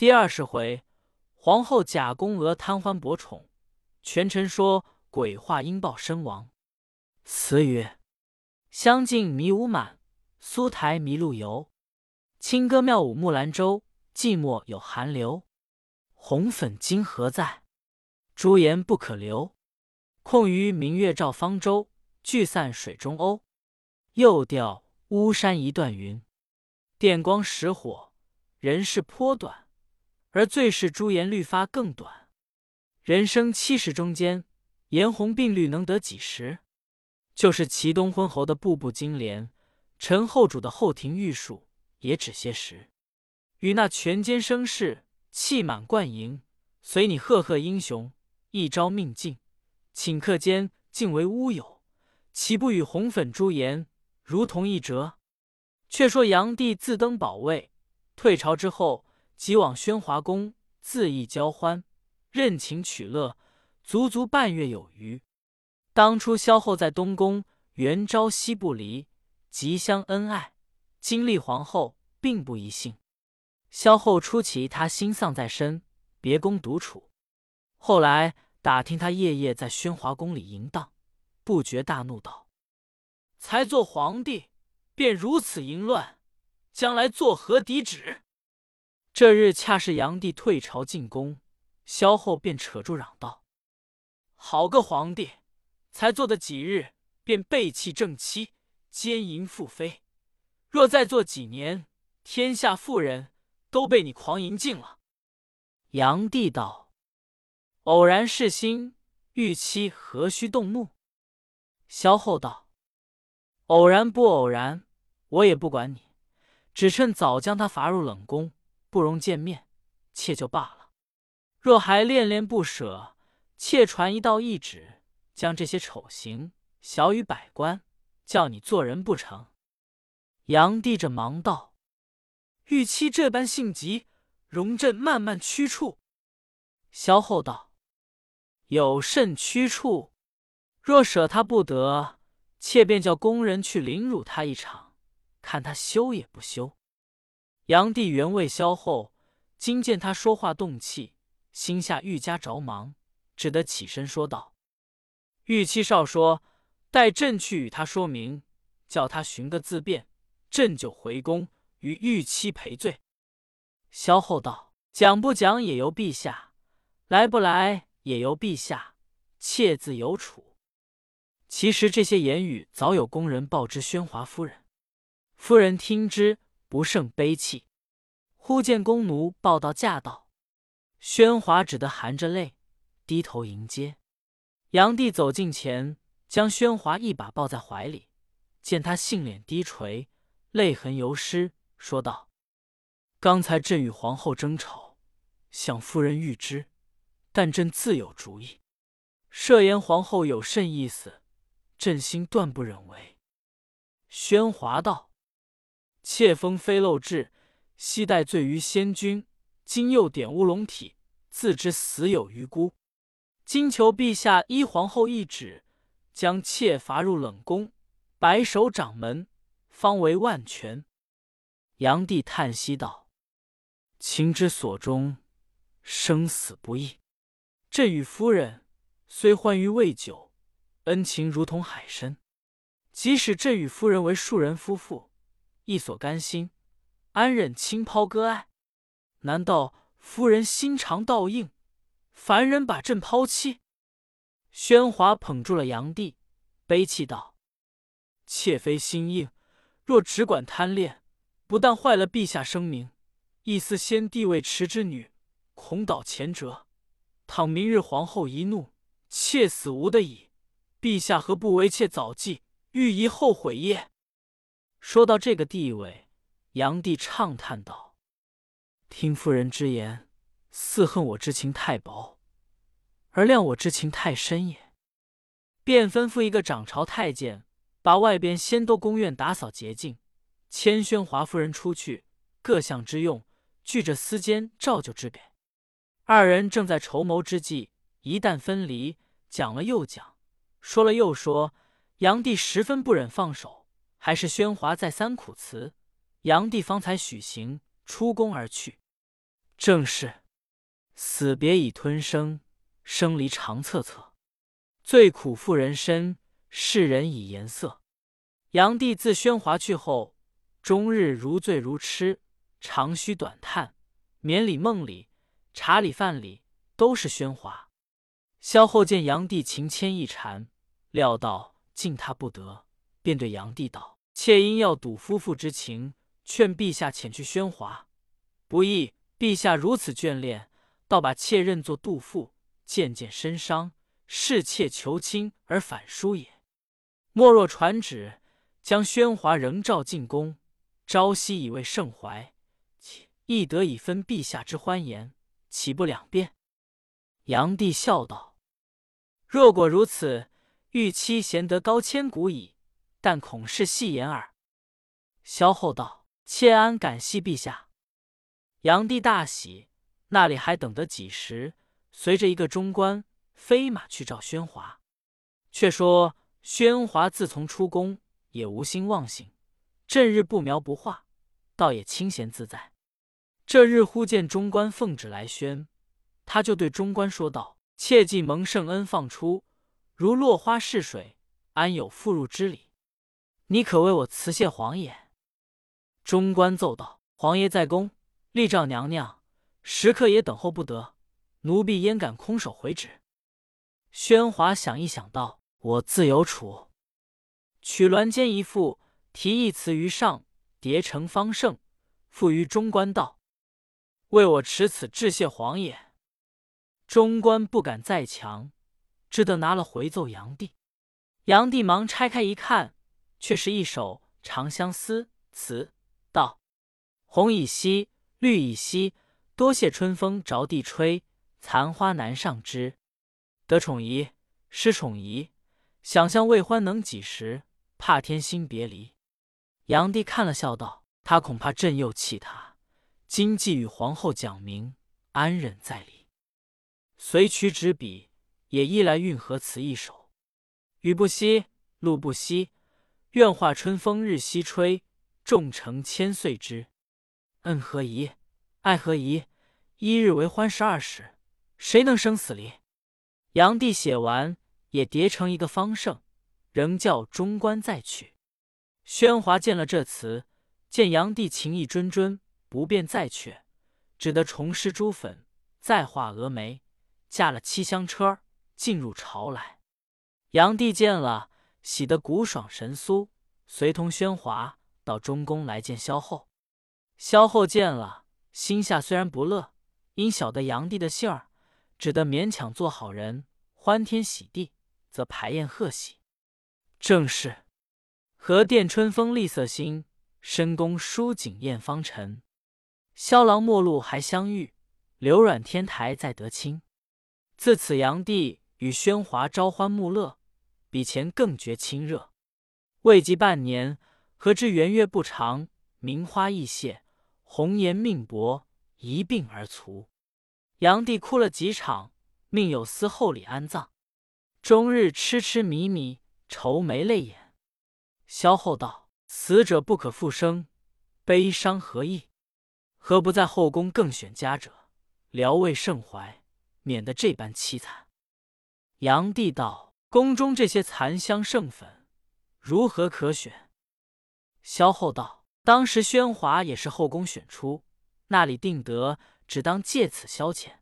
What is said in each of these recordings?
第二十回，皇后假宫娥贪欢博宠，权臣说鬼话应报身亡。词曰：香径迷雾满，苏台迷路游。清歌妙舞木兰舟，寂寞有寒流。红粉今何在？朱颜不可留。空余明月照方舟，聚散水中鸥。又钓巫山一段云，电光石火，人世颇短。而最是朱颜绿发更短。人生七十中间，颜红鬓绿能得几时？就是齐东昏侯的步步金莲，陈后主的后庭玉树，也只些时。与那权奸生士，气满冠盈，随你赫赫英雄，一朝命尽，顷刻间竟为乌有，岂不与红粉朱颜如同一辙？却说炀帝自登宝位，退朝之后。即往宣华宫恣意交欢，任情取乐，足足半月有余。当初萧后在东宫原朝夕不离，极相恩爱。金历皇后并不疑幸。萧后初起他心丧在身，别宫独处。后来打听他夜夜在宣华宫里淫荡，不觉大怒道：“才做皇帝便如此淫乱，将来作何抵止？”这日恰是炀帝退朝进宫，萧后便扯住嚷道：“好个皇帝，才做的几日便背弃正妻，奸淫妇妃。若再做几年，天下妇人都被你狂淫尽了。”炀帝道：“偶然是心，玉妻何须动怒？”萧后道：“偶然不偶然，我也不管你，只趁早将他罚入冷宫。”不容见面，妾就罢了。若还恋恋不舍，妾传一道懿旨，将这些丑行小于百官，叫你做人不成？炀帝着忙道：“玉妻这般性急，容朕慢慢驱处。”萧后道：“有甚驱处？若舍他不得，妾便叫宫人去凌辱他一场，看他羞也不羞。”炀帝原为萧后，今见他说话动气，心下愈加着忙，只得起身说道：“玉七少说，待朕去与他说明，叫他寻个自便，朕就回宫与玉七赔罪。”萧后道：“讲不讲也由陛下，来不来也由陛下，妾自有处。”其实这些言语早有宫人报知宣华夫人，夫人听之。不胜悲戚，忽见宫奴报道驾到，宣华只得含着泪低头迎接。炀帝走近前，将宣华一把抱在怀里，见他杏脸低垂，泪痕犹湿，说道：“刚才朕与皇后争吵，想夫人预知，但朕自有主意。设言皇后有甚意思，朕心断不忍为。”宣华道。妾封妃漏制，昔代罪于先君，今又点乌龙体，自知死有余辜。今求陛下依皇后懿旨，将妾罚入冷宫，白首掌门，方为万全。炀帝叹息道：“情之所钟，生死不易。朕与夫人虽欢愉未久，恩情如同海深。即使朕与夫人为庶人夫妇。”亦所甘心，安忍轻抛割爱？难道夫人心肠倒硬，凡人把朕抛弃？宣华捧住了炀帝，悲泣道：“妾妃心硬，若只管贪恋，不但坏了陛下声名，亦似先帝未迟之女，恐蹈前辙。倘明日皇后一怒，妾死无得已，陛下何不为妾早计，欲宜后悔耶？”说到这个地位，炀帝畅叹道：“听夫人之言，似恨我之情太薄，而谅我之情太深也。”便吩咐一个掌朝太监，把外边仙都宫院打扫洁净，千宣华夫人出去，各项之用，据着私间照旧之给。二人正在筹谋之际，一旦分离，讲了又讲，说了又说，炀帝十分不忍放手。还是宣华再三苦辞，炀帝方才许行出宫而去。正是死别已吞生，生离长恻恻。最苦妇人身，世人以颜色。炀帝自宣华去后，终日如醉如痴，长吁短叹，眠里梦里、茶里饭里都是喧哗。萧后见炀帝情牵意缠，料到敬他不得，便对炀帝道：“妾因要睹夫妇之情，劝陛下遣去宣华。不意陛下如此眷恋，倒把妾认作杜甫，渐渐身伤，侍妾求亲而反疏也。莫若传旨。”将宣华仍召进宫，朝夕以慰圣怀，亦得以分陛下之欢颜，岂不两便？炀帝笑道：“若果如此，玉妻贤德高千古矣，但恐是戏言耳。”萧后道：“妾安感谢陛下。”炀帝大喜，那里还等得几时？随着一个中官飞马去召宣华。却说宣华自从出宫。也无心忘形，正日不描不画，倒也清闲自在。这日忽见中官奉旨来宣，他就对中官说道：“切记蒙圣恩放出，如落花逝水，安有复入之理？你可为我辞谢皇爷。”中官奏道：“皇爷在宫，立召娘娘，时刻也等候不得，奴婢焉敢空手回旨？”宣华想一想道：“我自有处。”取鸾笺一副，题一词于上，叠成方胜，付于中官道：“为我持此致谢皇爷。”中官不敢再强，只得拿了回奏炀帝。炀帝忙拆开一看，却是一首《长相思》词，道：“红已稀，绿已稀，多谢春风着地吹，残花难上枝。得宠宜，失宠宜，想象未欢能几时？”怕天心别离，炀帝看了，笑道：“他恐怕朕又弃他。今既与皇后讲明，安忍在理？”遂取纸笔，也一来运河词一首：“雨不息，露不息，愿化春风日夕吹，众成千岁枝。恩何宜，爱何宜？一日为欢十二时，谁能生死离？”炀帝写完，也叠成一个方胜。仍叫中官再去。宣华见了这词，见炀帝情意谆谆，不便再却，只得重施朱粉，再画蛾眉，驾了七香车进入朝来。炀帝见了，喜得骨爽神酥，随同宣华到中宫来见萧后。萧后见了，心下虽然不乐，因晓得杨帝的信儿，只得勉强做好人，欢天喜地，则排宴贺喜。正是，和殿春风丽色新，深宫书景艳芳尘。萧郎陌路还相遇，流软天台再得亲。自此杨帝与宣华朝欢暮乐，比前更觉亲热。未及半年，何知元月不长，名花易谢，红颜命薄，一病而卒。炀帝哭了几场，命有司厚礼安葬，终日痴痴迷迷。愁眉泪眼，萧后道：“死者不可复生，悲伤何益？何不在后宫更选佳者，疗慰圣怀，免得这般凄惨？”炀帝道：“宫中这些残香剩粉，如何可选？”萧后道：“当时宣华也是后宫选出，那里定得只当借此消遣。”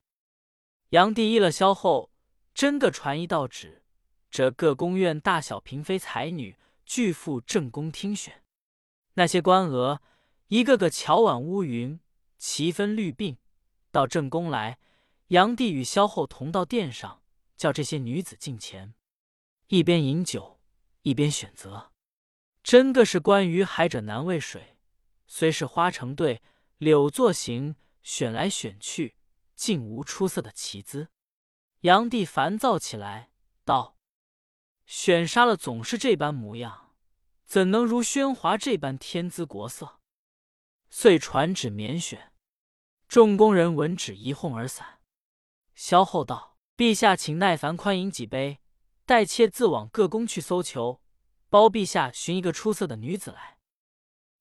炀帝依了萧后，真个传一道旨。这各宫院大小嫔妃才女，俱赴正宫听选。那些官娥，一个个巧婉乌云，齐分绿鬓，到正宫来。炀帝与萧后同到殿上，叫这些女子进前，一边饮酒，一边选择。真个是关于海者难为水，虽是花成对，柳作行，选来选去，竟无出色的奇姿。炀帝烦躁起来，道。选杀了总是这般模样，怎能如宣华这般天姿国色？遂传旨免选。众宫人闻旨一哄而散。萧后道：“陛下请耐烦宽饮几杯，待妾自往各宫去搜求，包陛下寻一个出色的女子来。”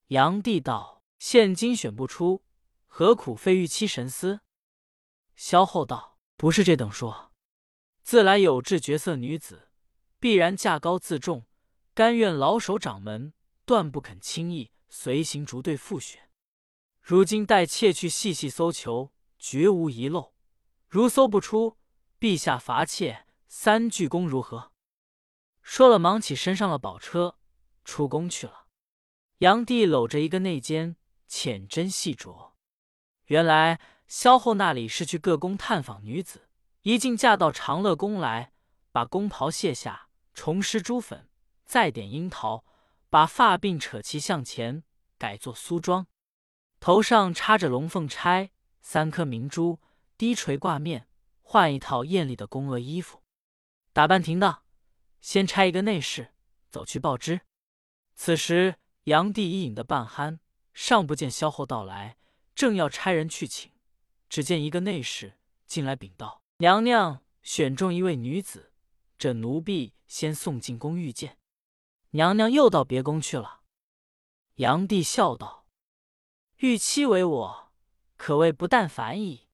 炀帝道：“现今选不出，何苦费玉妻神思？萧后道：“不是这等说，自来有志绝色女子，必然价高自重，甘愿老守掌门，断不肯轻易随行逐队复选。如今待妾去细细搜求，绝无遗漏。如搜不出，陛下罚妾三鞠躬，如何？”说了，忙起身上了宝车，出宫去了。杨帝搂着一个内监，浅斟细酌。原来萧后那里是去各宫探访女子，一进嫁到长乐宫来，把宫袍卸下，重施朱粉，再点樱桃，把发鬓扯齐向前，改作苏妆，头上插着龙凤钗，三颗明珠，低垂挂面，换一套艳丽的宫娥衣服，打扮停当。先差一个内侍走去报知。此时杨帝已饮得半酣，尚不见萧后到来，正要差人去请，只见一个内侍进来禀道：“娘娘选中一位女子，这奴婢先送进宫遇见。娘娘又到别宫去了。”杨帝笑道：“玉妻为我，可谓不但凡矣。”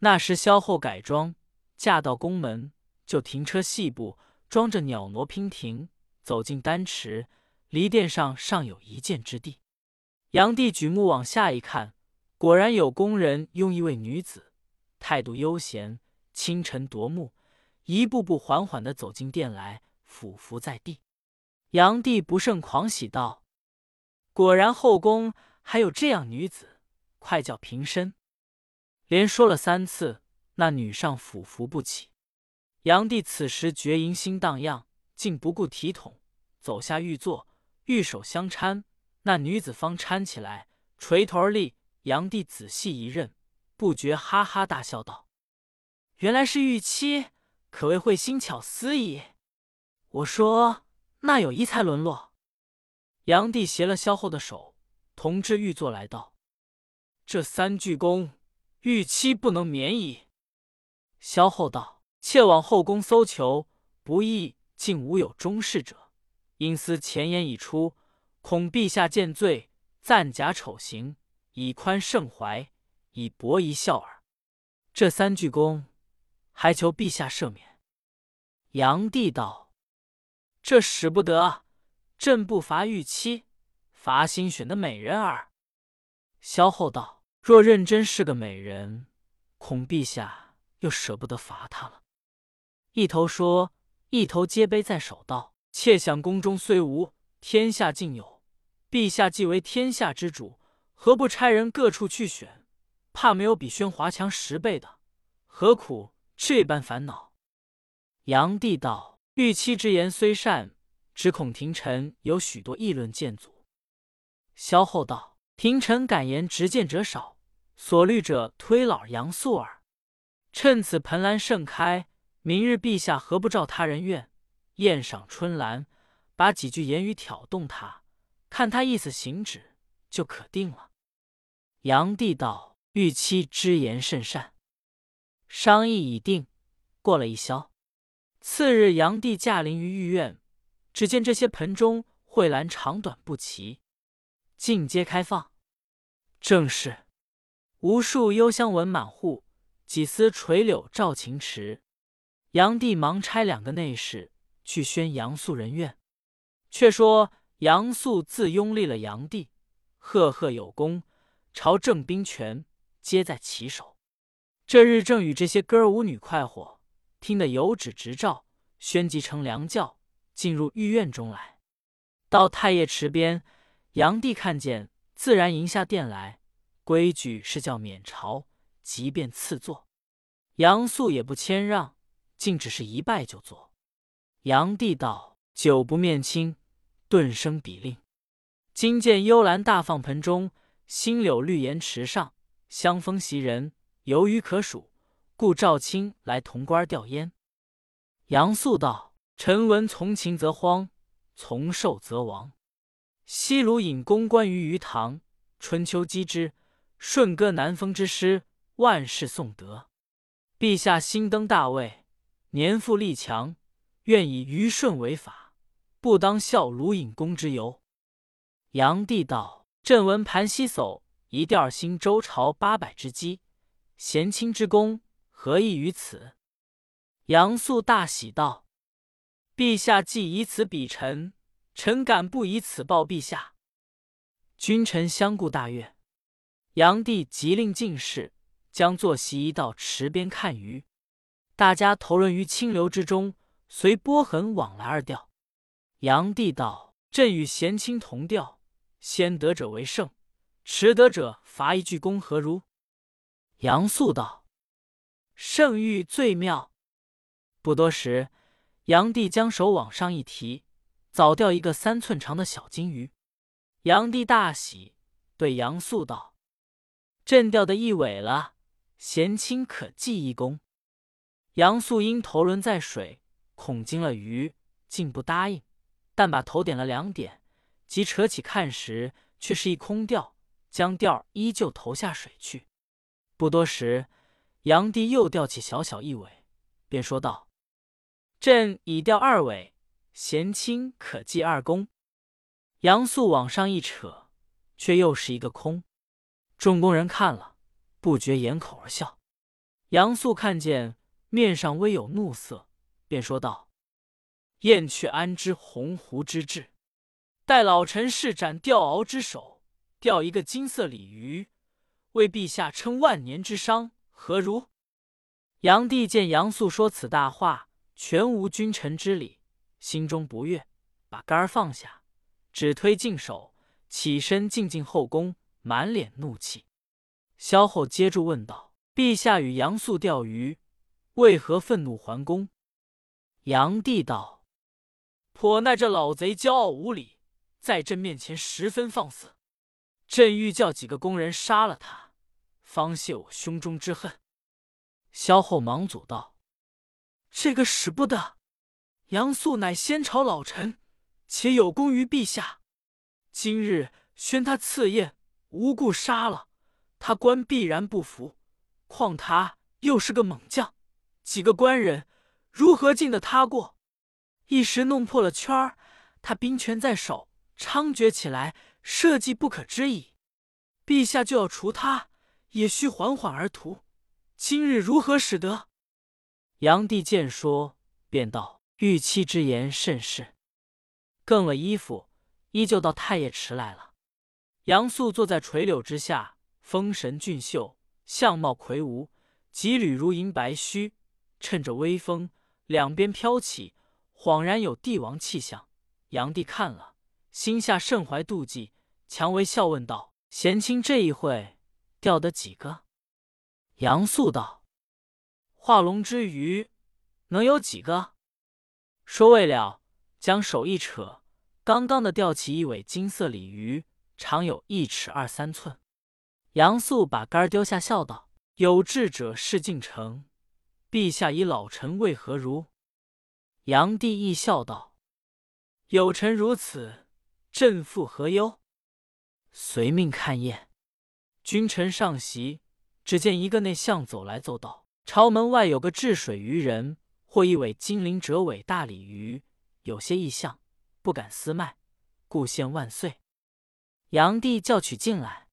那时萧后改装，嫁到宫门，就停车细步。装着袅挪娉婷，走进丹池，离殿上尚有一箭之地。杨帝举目往下一看，果然有宫人拥一位女子，态度悠闲，清晨夺目，一步步缓缓的走进殿来，俯伏在地。杨帝不胜狂喜道：“果然后宫还有这样女子，快叫平身！”连说了三次，那女上俯伏不起。杨帝此时觉淫心荡漾，竟不顾体统，走下御座，玉手相搀，那女子方搀起来，垂头而立。杨帝仔细一认，不觉哈哈大笑道：“原来是玉妻，可谓会心巧思矣。我说那有一才沦落。”杨帝携了萧后的手，同至御座来道：“这三鞠躬，玉妻不能免矣。”萧后道。妾往后宫搜求，不意竟无有中士者，因思前言已出，恐陛下见罪，暂假丑行，以宽圣怀，以博一笑耳。这三句功，还求陛下赦免。炀帝道：“这使不得，朕不罚玉妻，罚新选的美人儿。”萧后道：“若认真是个美人，恐陛下又舍不得罚她了。”一头说，一头接杯在手，道：“妾想宫中虽无，天下竟有。陛下既为天下之主，何不差人各处去选？怕没有比宣华强十倍的，何苦这般烦恼？”炀帝道：“玉妻之言虽善，只恐廷臣有许多议论见阻。”萧后道：“廷臣敢言直谏者少，所虑者推老杨素耳。趁此盆兰盛开。”明日陛下何不照他人愿，宴赏春兰，把几句言语挑动他，看他意思行止，就可定了。炀帝道：“玉妻之言甚善，商议已定。”过了一宵，次日，炀帝驾临于御苑，只见这些盆中蕙兰长短不齐，尽皆开放，正是无数幽香纹满户，几丝垂柳照晴池。杨帝忙差两个内侍去宣杨素人愿。却说杨素自拥立了杨帝，赫赫有功，朝政兵权皆在其手。这日正与这些歌舞女快活，听得有旨执照，宣即成良教，进入御院中来。到太液池边，杨帝看见，自然迎下殿来。规矩是叫免朝，即便赐座。杨素也不谦让。竟只是一拜就坐。炀帝道：“久不面亲，顿生鄙令。今见幽兰大放盆中，新柳绿岩池上，香风袭人，游鱼可数，故召卿来潼关吊唁。”杨素道：“臣闻从秦则荒，从寿则亡。西鲁引公关于鱼塘，春秋击之，舜歌南风之诗，万世颂德。陛下新登大位。”年富力强，愿以虞舜为法，不当效鲁隐公之由。炀帝道：“朕闻盘西叟一调兴周朝八百之基，贤卿之功何异于此？”杨素大喜道：“陛下既以此比臣，臣敢不以此报陛下？”君臣相顾大悦。炀帝即令进士将坐席移到池边看鱼，大家投润于清流之中，随波痕往来而钓。杨帝道：“朕与贤卿同钓，先得者为胜，迟得者罚一句功，何如？”杨素道：“圣谕最妙。”不多时，杨帝将手往上一提，早钓一个三寸长的小金鱼。杨帝大喜，对杨素道：“朕钓的一尾了，贤卿可记一功。”杨素因头轮在水，恐惊了鱼，竟不答应。但把头点了两点，即扯起看时，却是一空钓，将钓依旧投下水去。不多时，杨帝又钓起小小一尾，便说道：“朕已钓二尾，贤卿可记二功。”杨素往上一扯，却又是一个空。众工人看了，不觉掩口而笑。杨素看见面上微有怒色，便说道。燕雀安知鸿鹄之志？待老臣施展钓鳌之手，钓一个金色鲤鱼，为陛下称万年之伤，何如？炀帝见杨素说此大话，全无君臣之礼，心中不悦，把竿儿放下，只推进手，起身进进后宫，满脸怒气。萧后接住问道：“陛下与杨素钓鱼，为何愤怒还宫？”炀帝道。颇耐这老贼骄傲无礼，在朕面前十分放肆，朕欲叫几个工人杀了他，方泄我胸中之恨。萧后忙阻道：“这个使不得！杨素乃先朝老臣，且有功于陛下。今日宣他赐宴，无故杀了他，官必然不服。况他又是个猛将，几个官人如何进得他过？”一时弄破了圈儿，他兵权在手，猖獗起来，社稷不可知矣。陛下就要除他，也需缓缓而图。今日如何使得？炀帝见说，便道：“玉妻之言甚是。”更了衣服，依旧到太液池来了。杨素坐在垂柳之下，风神俊秀，相貌魁梧，几缕如银白须，趁着微风，两边飘起。恍然有帝王气象，炀帝看了，心下甚怀妒忌，蔷薇笑问道：“贤卿这一会钓得几个？”杨素道：“化龙之鱼能有几个？”说未了，将手一扯，刚刚的钓起一尾金色鲤鱼，长有一尺二三寸。杨素把竿丢下，笑道：“有志者事竟成，陛下以老臣为何如？”炀帝亦笑道：“有臣如此，朕复何忧？”随命看宴。君臣上席，只见一个内相走来奏道：“朝门外有个治水渔人，获一尾金鳞折尾大鲤鱼，有些异象，不敢私卖，故献万岁。”炀帝叫取进来。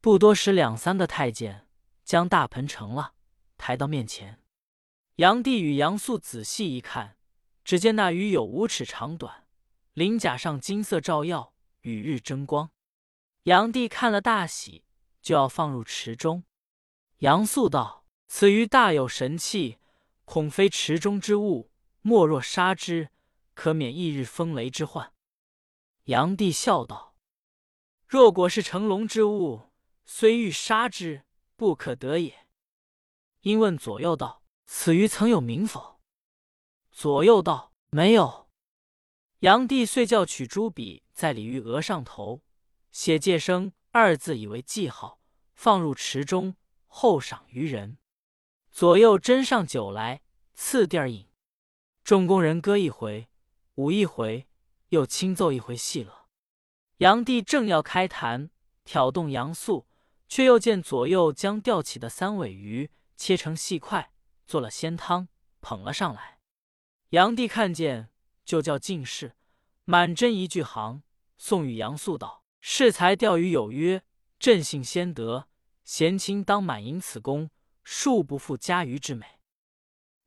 不多时，两三个太监将大盆盛了，抬到面前。杨帝与杨素仔细一看。只见那鱼有五尺长短，鳞甲上金色照耀，与日争光。杨帝看了大喜，就要放入池中。杨素道：“此鱼大有神气，恐非池中之物，莫若杀之，可免一日风雷之患。”杨帝笑道：“若果是成龙之物，虽欲杀之，不可得也。”因问左右道：“此鱼曾有名否？”左右道：“没有。”炀帝遂叫取朱笔，在鲤鱼额上头写“借生”二字，以为记号，放入池中，后赏鱼人。左右斟上酒来，次第儿饮。众工人歌一回，舞一回，又轻奏一回戏乐。炀帝正要开坛挑动杨素，却又见左右将钓起的三尾鱼切成细块，做了鲜汤，捧了上来。杨帝看见，就叫进士满斟一句行，送与杨素道：“适才钓鱼有约，朕幸先得，贤卿当满盈此功，恕不负家鱼之美。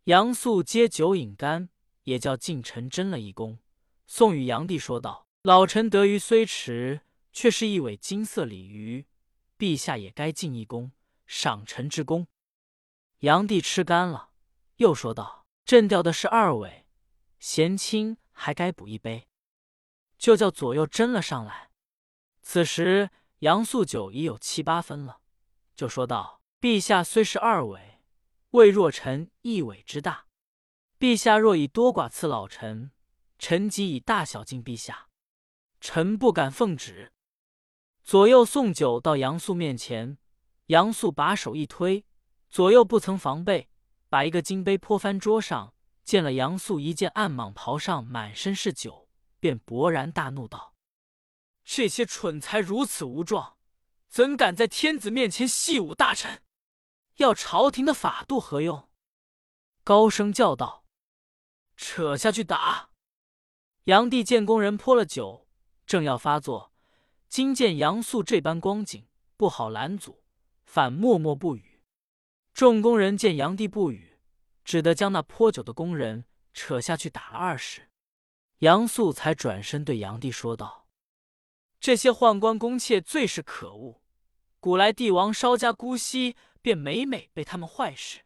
杨素接酒饮干，也叫近臣斟了一弓，送与杨帝，说道：“老臣得鱼虽迟，却是一尾金色鲤鱼，陛下也该进一弓，赏臣之功。”杨帝吃干了，又说道：“朕钓的是二尾，贤卿还该补一杯。”就叫左右斟了上来。此时杨素酒已有七八分了，就说道：“陛下虽是二尾。”未若臣一尾之大，陛下若以多寡赐老臣，臣即以大小敬陛下。臣不敢奉旨。左右送酒到杨素面前，杨素把手一推，左右不曾防备，把一个金杯泼翻桌上。见了杨素一件暗蟒袍上满身是酒，便勃然大怒道：“这些蠢材如此无状，怎敢在天子面前戏侮大臣？”要朝廷的法度何用？高声叫道：“扯下去打！”杨帝见工人泼了酒，正要发作，今见杨素这般光景，不好拦阻，反默默不语。众工人见杨帝不语，只得将那泼酒的工人扯下去打了二十。杨素才转身对杨帝说道：“这些宦官宫妾最是可恶，古来帝王稍加姑息。”便每每被他们坏事。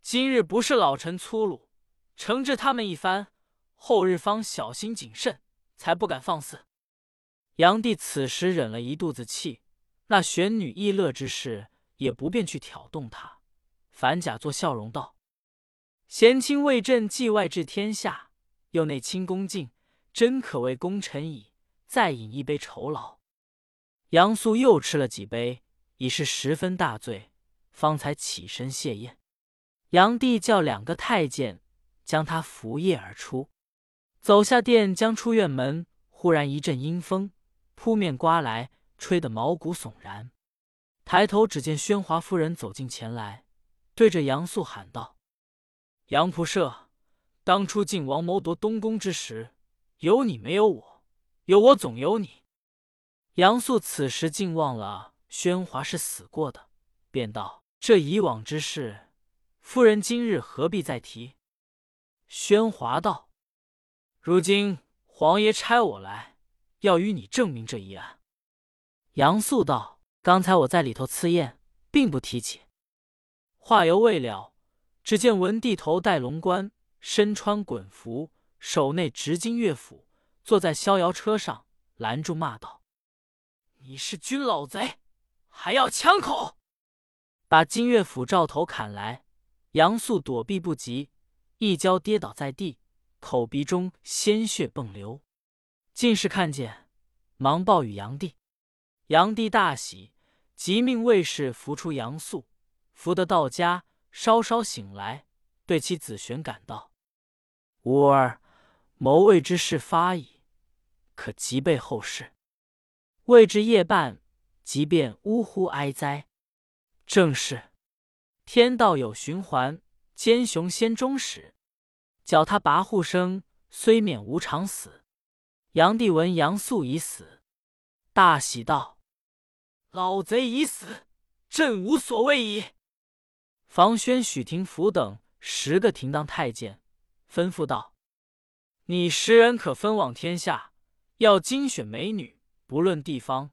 今日不是老臣粗鲁，惩治他们一番，后日方小心谨慎，才不敢放肆。杨帝此时忍了一肚子气，那玄女易乐之事也不便去挑动他，反假作笑容道：“贤卿为朕继外治天下，又内清恭敬，真可谓功臣矣。再饮一杯酬劳。”杨素又吃了几杯，已是十分大醉。方才起身谢宴，杨帝叫两个太监将他扶夜而出，走下殿将出院门，忽然一阵阴风扑面刮来，吹得毛骨悚然。抬头只见宣华夫人走近前来，对着杨素喊道：“杨仆射，当初晋王谋夺东宫之时，有你没有我？有我总有你。”杨素此时竟忘了宣华是死过的，便道。这以往之事，夫人今日何必再提？宣华道：“如今皇爷差我来，要与你证明这一案。”杨素道：“刚才我在里头赐宴，并不提起。”话犹未了，只见文帝头戴龙冠，身穿衮服，手内执金乐斧，坐在逍遥车上，拦住骂道：“你是军老贼，还要枪口！”把金乐斧照头砍来，杨素躲避不及，一跤跌倒在地，口鼻中鲜血迸流。进士看见，忙报与杨帝。杨帝大喜，即命卫士扶出杨素，福得到家，稍稍醒来，对其子玄感道：“吾儿谋魏之事发矣，可即备后事。”未至夜半，即便呜呼哀哉。正是，天道有循环，奸雄先终始。脚踏跋扈生，虽免无常死。杨帝闻杨素已死，大喜道：“老贼已死，朕无所谓矣。”房宣、许廷甫等十个廷当太监，吩咐道：“你十人可分往天下，要精选美女，不论地方，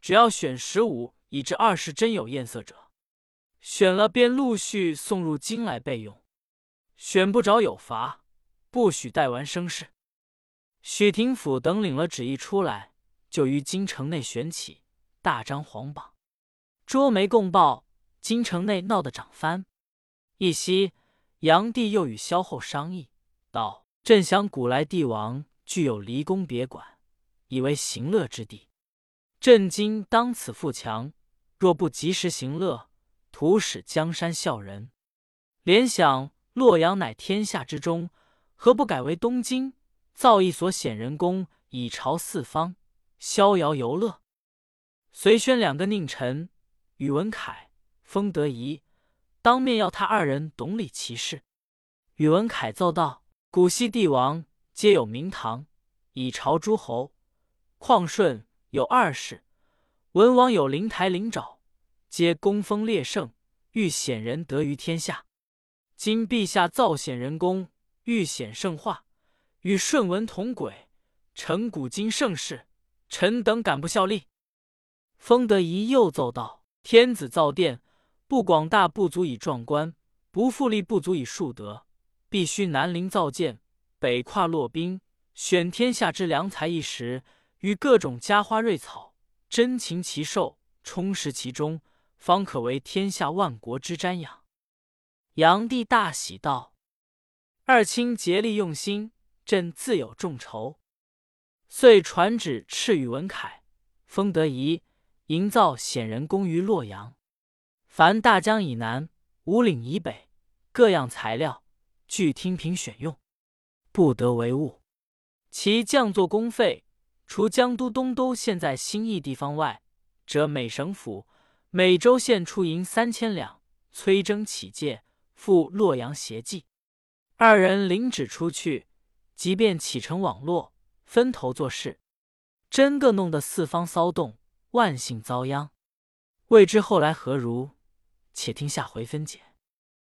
只要选十五以至二十真有艳色者。”选了便陆续送入京来备用，选不着有罚，不许带完生事。许廷甫等领了旨意出来，就于京城内选起，大张皇榜，捉媒共报，京城内闹得涨翻。一夕，炀帝又与萧后商议道：“朕想古来帝王具有离宫别馆，以为行乐之地。朕今当此富强，若不及时行乐。”徒使江山笑人，联想洛阳乃天下之中，何不改为东京，造一所显仁宫，以朝四方，逍遥游乐？随宣两个佞臣宇文恺、封德仪，当面要他二人懂理其事。宇文恺奏道：“古稀帝王皆有明堂，以朝诸侯；况舜有二世，文王有灵台灵沼。”皆功封烈圣，欲显仁德于天下。今陛下造显仁功，欲显圣化，与舜文同轨，成古今盛世。臣等敢不效力？封德仪又奏道：“天子造殿，不广大不足以壮观，不富丽不足以树德，必须南临造舰，北跨洛滨，选天下之良才一时，与各种佳花瑞草，珍禽奇兽，充实其中，方可为天下万国之瞻仰。”炀帝大喜道：“二卿竭力用心，朕自有众筹。”遂传旨敕与文凯，封德仪营造显仁宫于洛阳。凡大江以南、五岭以北，各样材料，俱听凭选用，不得为误。其匠作工费，除江都东都现在新义地方外，则每省府、每州县出银三千两，催征起借，赴洛阳协济。二人领旨出去，即便启程网络。分头做事，真个弄得四方骚动，万姓遭殃。未知后来何如？且听下回分解。